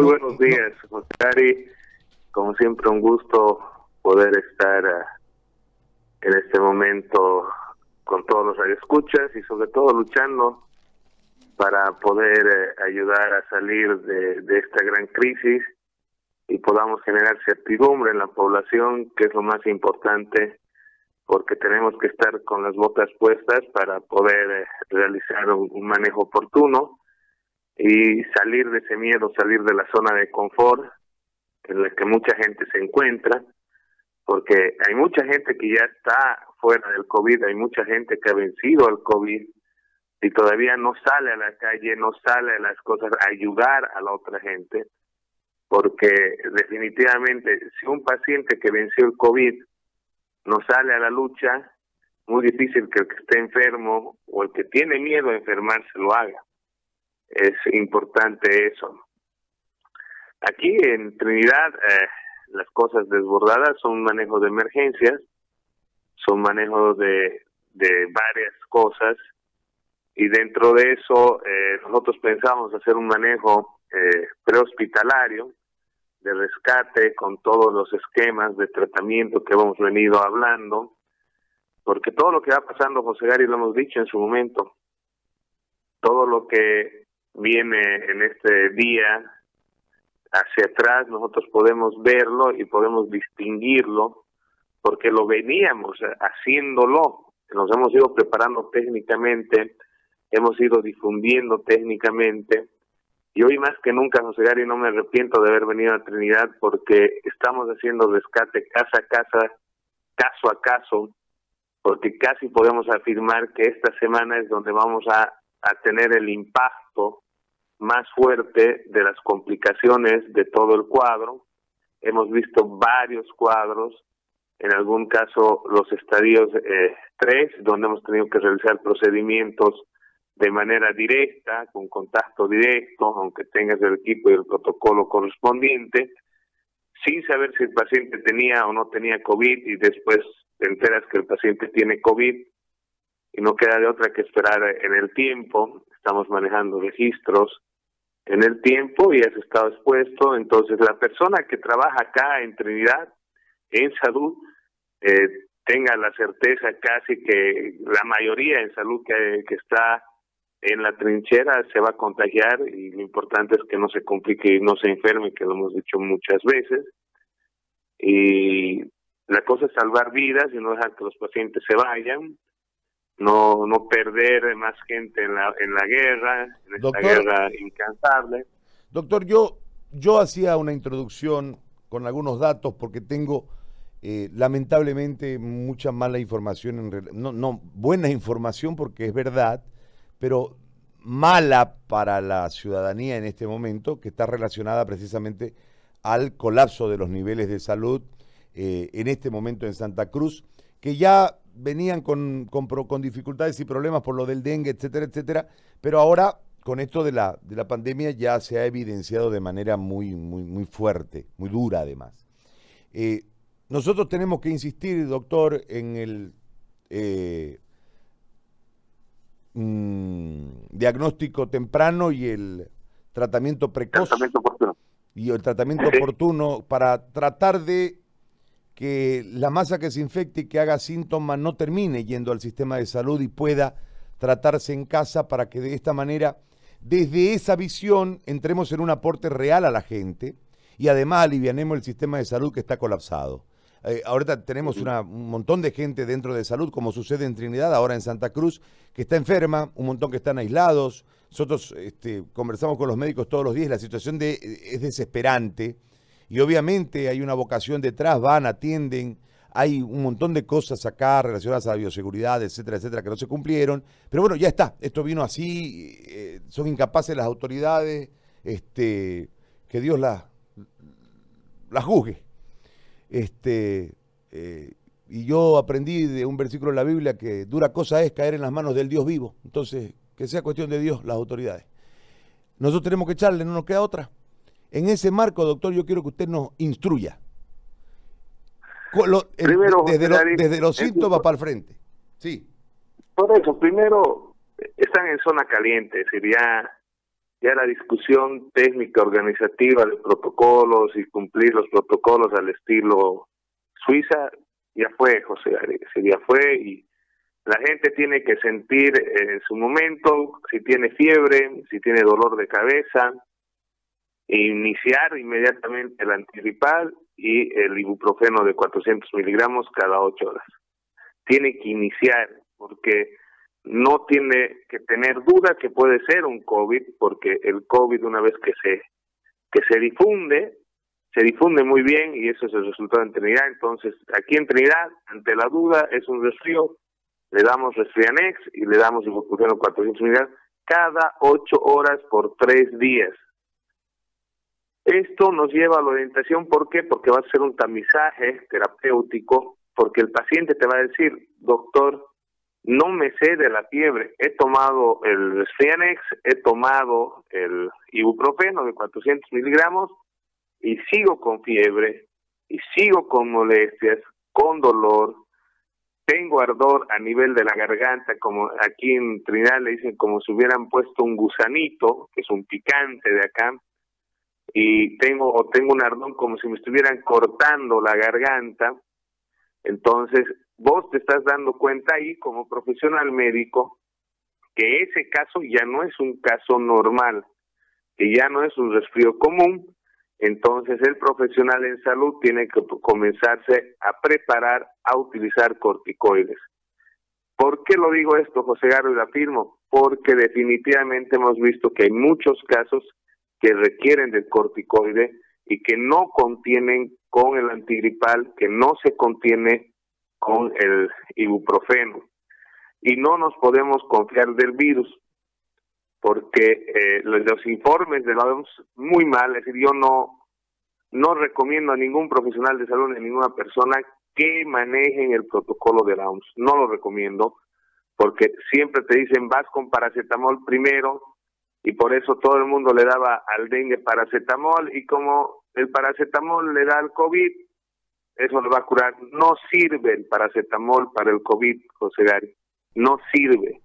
Muy buenos días, José Como siempre, un gusto poder estar eh, en este momento con todos los radioescuchas y sobre todo luchando para poder eh, ayudar a salir de, de esta gran crisis y podamos generar certidumbre en la población, que es lo más importante, porque tenemos que estar con las botas puestas para poder eh, realizar un, manejo oportuno y salir de ese miedo, salir de la zona de confort en la que mucha gente se encuentra, porque hay mucha gente que ya está fuera del COVID, hay mucha gente que ha vencido al COVID y todavía no sale a la calle, no sale a las cosas, a ayudar a la otra gente porque definitivamente si un paciente que venció el COVID no sale a la lucha, muy difícil que el que esté enfermo o el que tiene miedo a enfermarse lo haga. Es importante eso. Aquí en Trinidad eh, las cosas desbordadas son manejo de emergencias, son manejo de, de varias cosas y dentro de eso eh, nosotros pensamos hacer un manejo eh, prehospitalario de rescate con todos los esquemas de tratamiento que hemos venido hablando, porque todo lo que va pasando, José Gary, lo hemos dicho en su momento, todo lo que viene en este día hacia atrás, nosotros podemos verlo y podemos distinguirlo, porque lo veníamos haciéndolo, nos hemos ido preparando técnicamente, hemos ido difundiendo técnicamente, y hoy más que nunca, José Gary, no me arrepiento de haber venido a Trinidad porque estamos haciendo rescate casa a casa, caso a caso, porque casi podemos afirmar que esta semana es donde vamos a, a tener el impacto más fuerte de las complicaciones de todo el cuadro. Hemos visto varios cuadros, en algún caso los estadios eh, 3, donde hemos tenido que realizar procedimientos de manera directa, con contacto directo, aunque tengas el equipo y el protocolo correspondiente, sin saber si el paciente tenía o no tenía COVID y después te enteras que el paciente tiene COVID y no queda de otra que esperar en el tiempo. Estamos manejando registros en el tiempo y has estado expuesto. Entonces, la persona que trabaja acá en Trinidad, en salud, eh, tenga la certeza casi que la mayoría en salud que, que está en la trinchera se va a contagiar y lo importante es que no se complique y no se enferme, que lo hemos dicho muchas veces. Y la cosa es salvar vidas y no dejar que los pacientes se vayan, no no perder más gente en la en la guerra, en esta guerra incansable. Doctor, yo yo hacía una introducción con algunos datos porque tengo eh, lamentablemente mucha mala información, en, no, no, buena información porque es verdad, pero mala para la ciudadanía en este momento, que está relacionada precisamente al colapso de los niveles de salud eh, en este momento en Santa Cruz, que ya venían con, con, dificultades y problemas por lo del dengue, etcétera, etcétera, pero ahora con esto de la, de la pandemia ya se ha evidenciado de manera muy, muy, muy fuerte, muy dura además. Eh, nosotros tenemos que insistir, doctor, en el eh, Mm, diagnóstico temprano y el tratamiento precoz. Y el tratamiento oportuno para tratar de que la masa que se infecte y que haga síntomas no termine yendo al sistema de salud y pueda tratarse en casa para que de esta manera, desde esa visión, entremos en un aporte real a la gente y además alivianemos el sistema de salud que está colapsado. Eh, ahorita tenemos un montón de gente dentro de salud, como sucede en Trinidad, ahora en Santa Cruz, que está enferma, un montón que están aislados. Nosotros este, conversamos con los médicos todos los días, la situación de, es desesperante y obviamente hay una vocación detrás, van, atienden, hay un montón de cosas acá relacionadas a la bioseguridad, etcétera, etcétera, que no se cumplieron. Pero bueno, ya está, esto vino así, eh, son incapaces las autoridades, este, que Dios las la juzgue. Este, eh, y yo aprendí de un versículo de la Biblia que dura cosa es caer en las manos del Dios vivo. Entonces, que sea cuestión de Dios, las autoridades. Nosotros tenemos que echarle, no nos queda otra. En ese marco, doctor, yo quiero que usted nos instruya. primero, desde, los síntomas para el frente. Sí. Por eso, primero, están en zona caliente, sería ya la discusión técnica organizativa de protocolos y cumplir los protocolos al estilo Suiza ya fue, José, ya fue y la gente tiene que sentir en su momento si tiene fiebre, si tiene dolor de cabeza, iniciar inmediatamente el antigripal y el ibuprofeno de 400 miligramos cada 8 horas. Tiene que iniciar porque no tiene que tener duda que puede ser un COVID, porque el COVID una vez que se que se difunde, se difunde muy bien y eso es el resultado en Trinidad. Entonces, aquí en Trinidad, ante la duda, es un resfrío, le damos resfrianex y le damos ibuprofeno 400 miligramos cada ocho horas por tres días. Esto nos lleva a la orientación, ¿por qué? Porque va a ser un tamizaje terapéutico, porque el paciente te va a decir, doctor, no me sé de la fiebre, he tomado el Resfrianex, he tomado el ibuprofeno de 400 miligramos y sigo con fiebre, y sigo con molestias, con dolor, tengo ardor a nivel de la garganta, como aquí en Trinidad le dicen como si hubieran puesto un gusanito, que es un picante de acá, y tengo o tengo un ardor como si me estuvieran cortando la garganta. Entonces, vos te estás dando cuenta ahí como profesional médico que ese caso ya no es un caso normal, que ya no es un resfrío común, entonces el profesional en salud tiene que comenzarse a preparar a utilizar corticoides. ¿Por qué lo digo esto, José Garo, y lo afirmo? Porque definitivamente hemos visto que hay muchos casos que requieren del corticoide y que no contienen con el antigripal, que no se contiene con el ibuprofeno. Y no nos podemos confiar del virus, porque eh, los, informes de la OMS muy mal, es decir, yo no, no recomiendo a ningún profesional de salud ni a ninguna persona que manejen el protocolo de la OMS, no lo recomiendo, porque siempre te dicen vas con paracetamol primero, y por eso todo el mundo le daba al dengue paracetamol y como el paracetamol le da al COVID, eso le va a curar. No sirve el paracetamol para el COVID, José Gary, no sirve.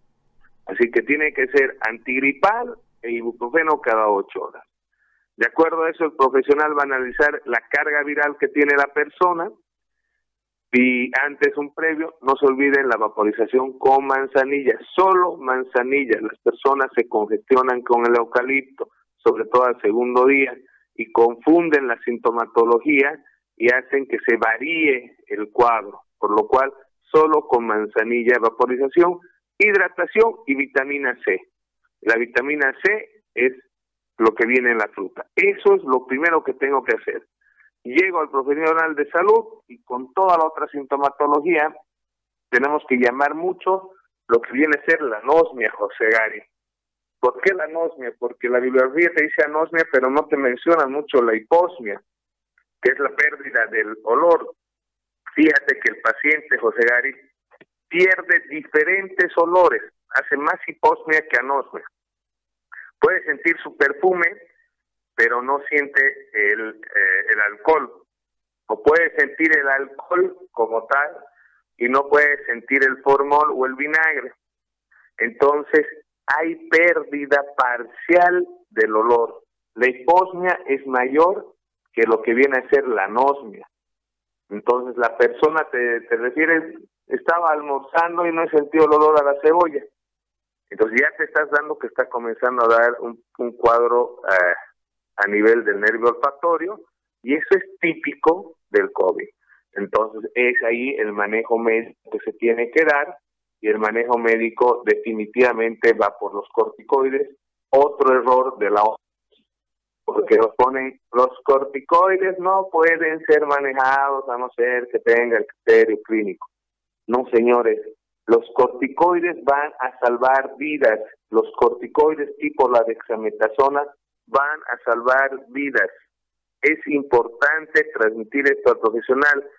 Así que tiene que ser antigripal e ibuprofeno cada ocho horas. De acuerdo a eso, el profesional va a analizar la carga viral que tiene la persona, y antes un previo, no se olviden la vaporización con manzanilla, solo manzanilla. Las personas se congestionan con el eucalipto, sobre todo al segundo día, y confunden la sintomatología y hacen que se varíe el cuadro, por lo cual solo con manzanilla vaporización, hidratación y vitamina C. La vitamina C es lo que viene en la fruta. Eso es lo primero que tengo que hacer llego al profesional de salud y con toda la otra sintomatología tenemos que llamar mucho lo que viene a ser la anosmia, José Gary. ¿Por qué la anosmia? Porque la bibliografía te dice anosmia, pero no te menciona mucho la hiposmia, que es la pérdida del olor. Fíjate que el paciente, José Gary, pierde diferentes olores, hace más hiposmia que anosmia. Puede sentir su perfume, pero no siente el, eh, el alcohol. O puede sentir el alcohol como tal y no puede sentir el formol o el vinagre. Entonces, hay pérdida parcial del olor. La hiposmia es mayor que lo que viene a ser la anosmia. Entonces, la persona te, te refiere, estaba almorzando y no he sentido el olor a la cebolla. Entonces, ya te estás dando que está comenzando a dar un, un cuadro eh, a nivel del nervio olfatorio y eso es típico del COVID. Entonces es ahí el manejo médico que se tiene que dar y el manejo médico definitivamente va por los corticoides. Otro error de la porque nos ponen los corticoides no pueden ser manejados a no ser que tenga el criterio clínico. No, señores, los corticoides van a salvar vidas. Los corticoides tipo la dexametasona van a salvar vidas. Es importante transmitir esto al profesional.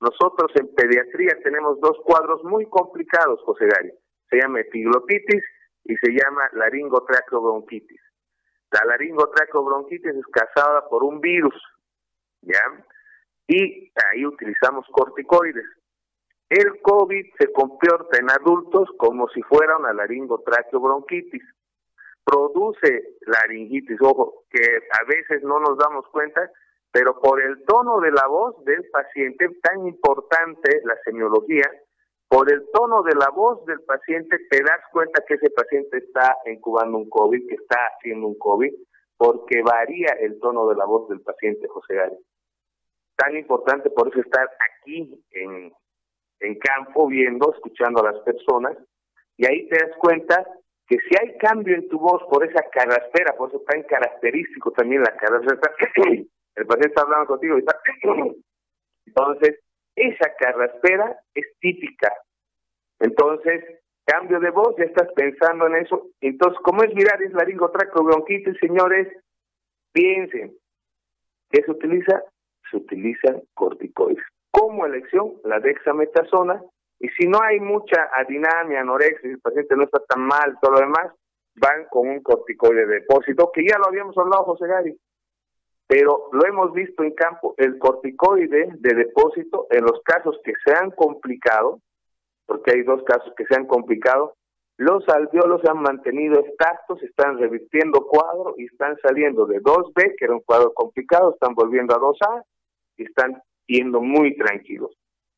Nosotros en pediatría tenemos dos cuadros muy complicados, José Gary. Se llama epiglotitis y se llama laringotraqueobronquitis. La laringotraqueobronquitis es causada por un virus, ¿ya? Y ahí utilizamos corticoides. El COVID se comporta en adultos como si fuera una laringotraqueobronquitis produce laringitis, ojo, que a veces no nos damos cuenta, pero por el tono de la voz del paciente, tan importante la semiología, por el tono de la voz del paciente te das cuenta que ese paciente está incubando un COVID, que está haciendo un COVID, porque varía el tono de la voz del paciente, José Gary. Tan importante por eso estar aquí en, en campo, viendo, escuchando a las personas, y ahí te das cuenta que si hay cambio en tu voz por esa carraspera, por eso tan característico también la carraspera, el paciente está hablando contigo y está... Entonces, esa carraspera es típica. Entonces, cambio de voz, ya estás pensando en eso. Entonces, como es mirar, es bronquitis, señores, piensen, ¿qué se utiliza? Se utilizan corticoides. Como elección, la dexametasona, y si no hay mucha adinamia, anorexia, el paciente no está tan mal, todo lo demás, van con un corticoide de depósito, que ya lo habíamos hablado, José Gary. Pero lo hemos visto en campo, el corticoide de depósito, en los casos que se han complicado, porque hay dos casos que se han complicado, los alveolos se han mantenido estactos, están revirtiendo cuadro y están saliendo de 2B, que era un cuadro complicado, están volviendo a 2A y están yendo muy tranquilos.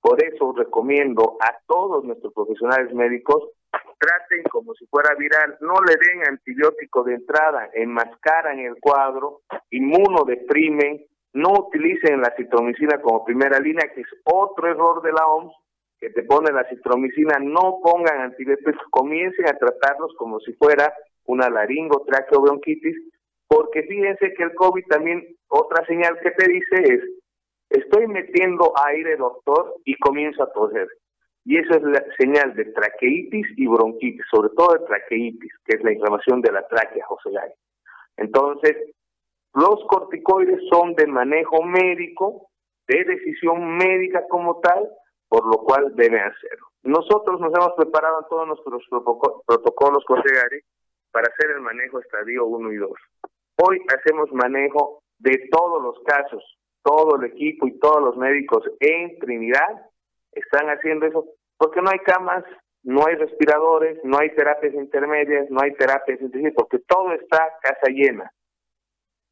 Por eso recomiendo a todos nuestros profesionales médicos, traten como si fuera viral, no le den antibiótico de entrada, enmascaran el cuadro, inmunodeprimen, no utilicen la citromicina como primera línea, que es otro error de la OMS, que te ponen la citromicina, no pongan antibióticos, comiencen a tratarlos como si fuera una laringotraqueobronquitis, porque fíjense que el COVID también, otra señal que te dice es Estoy metiendo aire, doctor, y comienzo a toser. Y eso es la señal de traqueitis y bronquitis, sobre todo de traqueitis, que es la inflamación de la tráquea, José Gay. Entonces, los corticoides son de manejo médico, de decisión médica como tal, por lo cual deben hacerlo. Nosotros nos hemos preparado en todos nuestros protocolos, José Gary, para hacer el manejo estadio 1 y 2. Hoy hacemos manejo de todos los casos, todo el equipo y todos los médicos en Trinidad están haciendo eso porque no hay camas, no hay respiradores, no hay terapias intermedias, no hay terapias intensivas, porque todo está casa llena.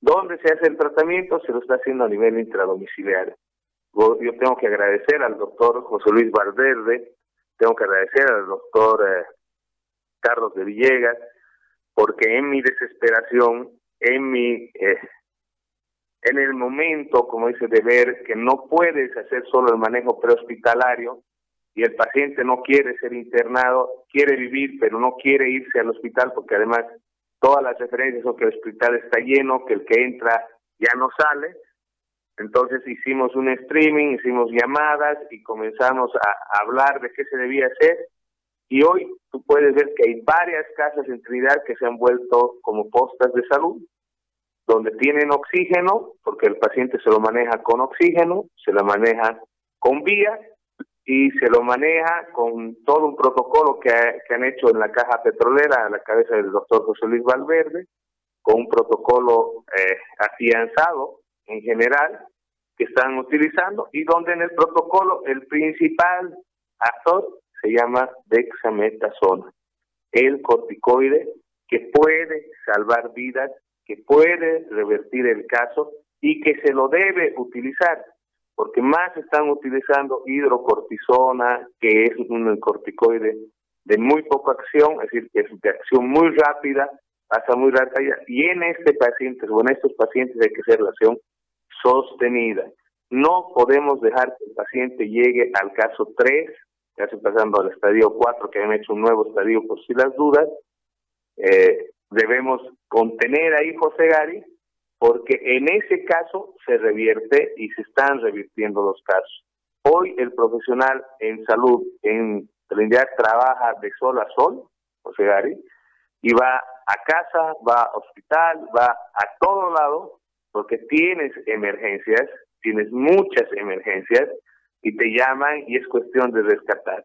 ¿Dónde se hace el tratamiento? Se lo está haciendo a nivel intradomiciliario. Yo tengo que agradecer al doctor José Luis Valverde, tengo que agradecer al doctor eh, Carlos de Villegas, porque en mi desesperación, en mi eh, en el momento, como dice, de ver que no puedes hacer solo el manejo prehospitalario y el paciente no quiere ser internado, quiere vivir, pero no quiere irse al hospital porque además todas las referencias son que el hospital está lleno, que el que entra ya no sale. Entonces hicimos un streaming, hicimos llamadas y comenzamos a hablar de qué se debía hacer. Y hoy tú puedes ver que hay varias casas en Trinidad que se han vuelto como postas de salud donde tienen oxígeno, porque el paciente se lo maneja con oxígeno, se lo maneja con vía y se lo maneja con todo un protocolo que, han hecho en la caja petrolera a la cabeza del doctor José Luis Valverde, con un protocolo eh, afianzado en general que están utilizando y donde en el protocolo el principal actor se llama dexametasona, el corticoide que puede salvar vidas que puede revertir el caso y que se lo debe utilizar, porque más están utilizando hidrocortisona, que es un corticoide de muy poca acción, es decir, que es de acción muy rápida, pasa muy rápida, y en este paciente o en estos pacientes hay que hacer la acción sostenida. No podemos dejar que el paciente llegue al caso 3, ya se pasando al estadio 4, que han hecho un nuevo estadio por si las dudas, eh, debemos contener ahí José Gary, porque en ese caso se revierte y se están revirtiendo los casos. Hoy el profesional en salud en Trinidad trabaja de sol a sol, José Gary, y va a casa, va a hospital, va a todo lado, porque tienes emergencias, tienes muchas emergencias, y te llaman y es cuestión de rescatar.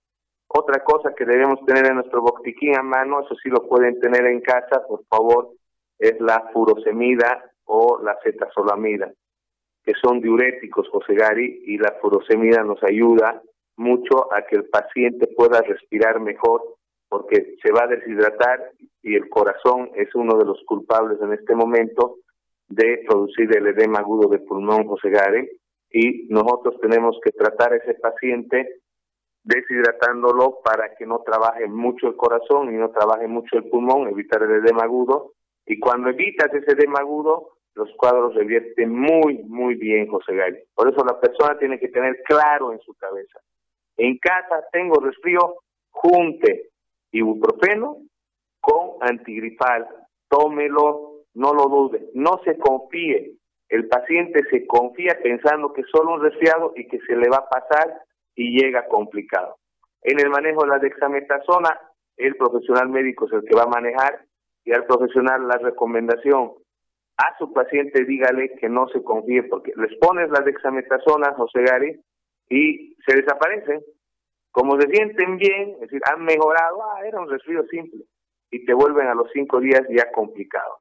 Otra cosa que debemos tener en nuestro botiquín a mano, eso sí lo pueden tener en casa, por favor, es la furosemida o la cetazolamida, que son diuréticos, José Gary, y la furosemida nos ayuda mucho a que el paciente pueda respirar mejor porque se va a deshidratar y el corazón es uno de los culpables en este momento de producir el edema agudo de pulmón José Gare y nosotros tenemos que tratar a ese paciente deshidratándolo para que no trabaje mucho el corazón y no trabaje mucho el pulmón, evitar el edema agudo. Y cuando evitas ese edema agudo, los cuadros revierten muy, muy bien, José Gale. Por eso la persona tiene que tener claro en su cabeza. En casa tengo resfrío, junte ibuprofeno con antigripal. Tómelo, no lo dude, no se confíe. El paciente se confía pensando que es solo un resfriado y que se le va a pasar y llega complicado. En el manejo de la dexametasona, el profesional médico es el que va a manejar y al profesional la recomendación a su paciente dígale que no se confíe porque les pones la dexametasona, José Gary, y se desaparecen. Como se sienten bien, es decir, han mejorado, ah, era un resfrío simple, y te vuelven a los cinco días ya complicado.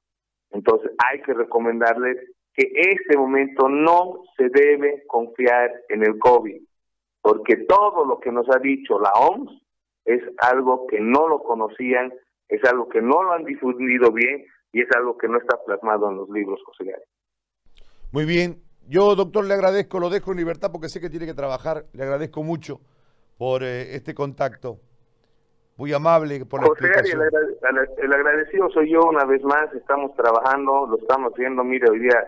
Entonces hay que recomendarles que este momento no se debe confiar en el COVID porque todo lo que nos ha dicho la OMS es algo que no lo conocían, es algo que no lo han difundido bien y es algo que no está plasmado en los libros, José Gary. Muy bien. Yo, doctor, le agradezco, lo dejo en libertad porque sé que tiene que trabajar. Le agradezco mucho por eh, este contacto. Muy amable por la José explicación. Gary, el, agradecido soy yo una vez más. Estamos trabajando, lo estamos viendo. Mire, hoy día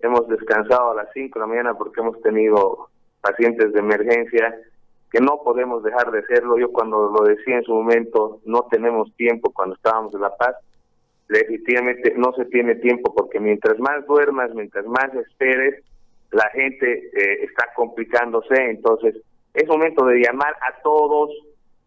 hemos descansado a las 5 de la mañana porque hemos tenido pacientes de emergencia, que no podemos dejar de hacerlo. Yo cuando lo decía en su momento, no tenemos tiempo cuando estábamos en La Paz. Legítimamente no se tiene tiempo porque mientras más duermas, mientras más esperes, la gente eh, está complicándose. Entonces, es momento de llamar a todos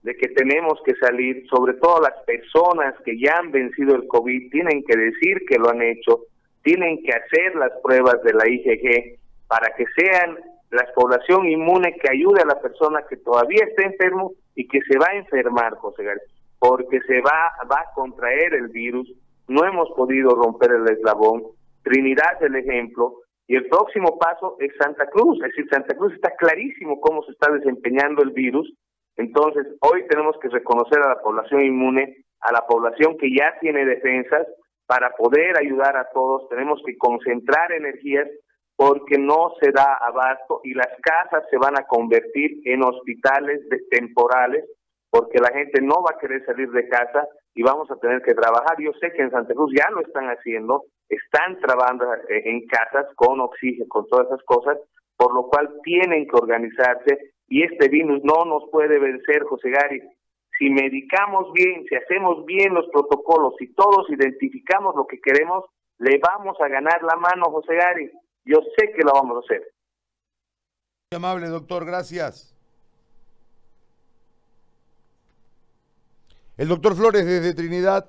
de que tenemos que salir, sobre todo las personas que ya han vencido el COVID, tienen que decir que lo han hecho, tienen que hacer las pruebas de la IgG para que sean la población inmune que ayude a la persona que todavía está enfermo y que se va a enfermar, José García, porque se va, va a contraer el virus. No hemos podido romper el eslabón. Trinidad es el ejemplo. Y el próximo paso es Santa Cruz. Es decir, Santa Cruz está clarísimo cómo se está desempeñando el virus. Entonces, hoy tenemos que reconocer a la población inmune, a la población que ya tiene defensas, para poder ayudar a todos. Tenemos que concentrar energías porque no se da abasto y las casas se van a convertir en hospitales temporales porque la gente no va a querer salir de casa y vamos a tener que trabajar. Yo sé que en Santa Cruz ya lo están haciendo, están trabajando eh, en casas con oxígeno, con todas esas cosas, por lo cual tienen que organizarse y este virus no nos puede vencer, José Gary. Si medicamos bien, si hacemos bien los protocolos, si todos identificamos lo que queremos, le vamos a ganar la mano, José Gary. Yo sé que lo vamos a hacer. Muy amable, doctor, gracias. El doctor Flores desde Trinidad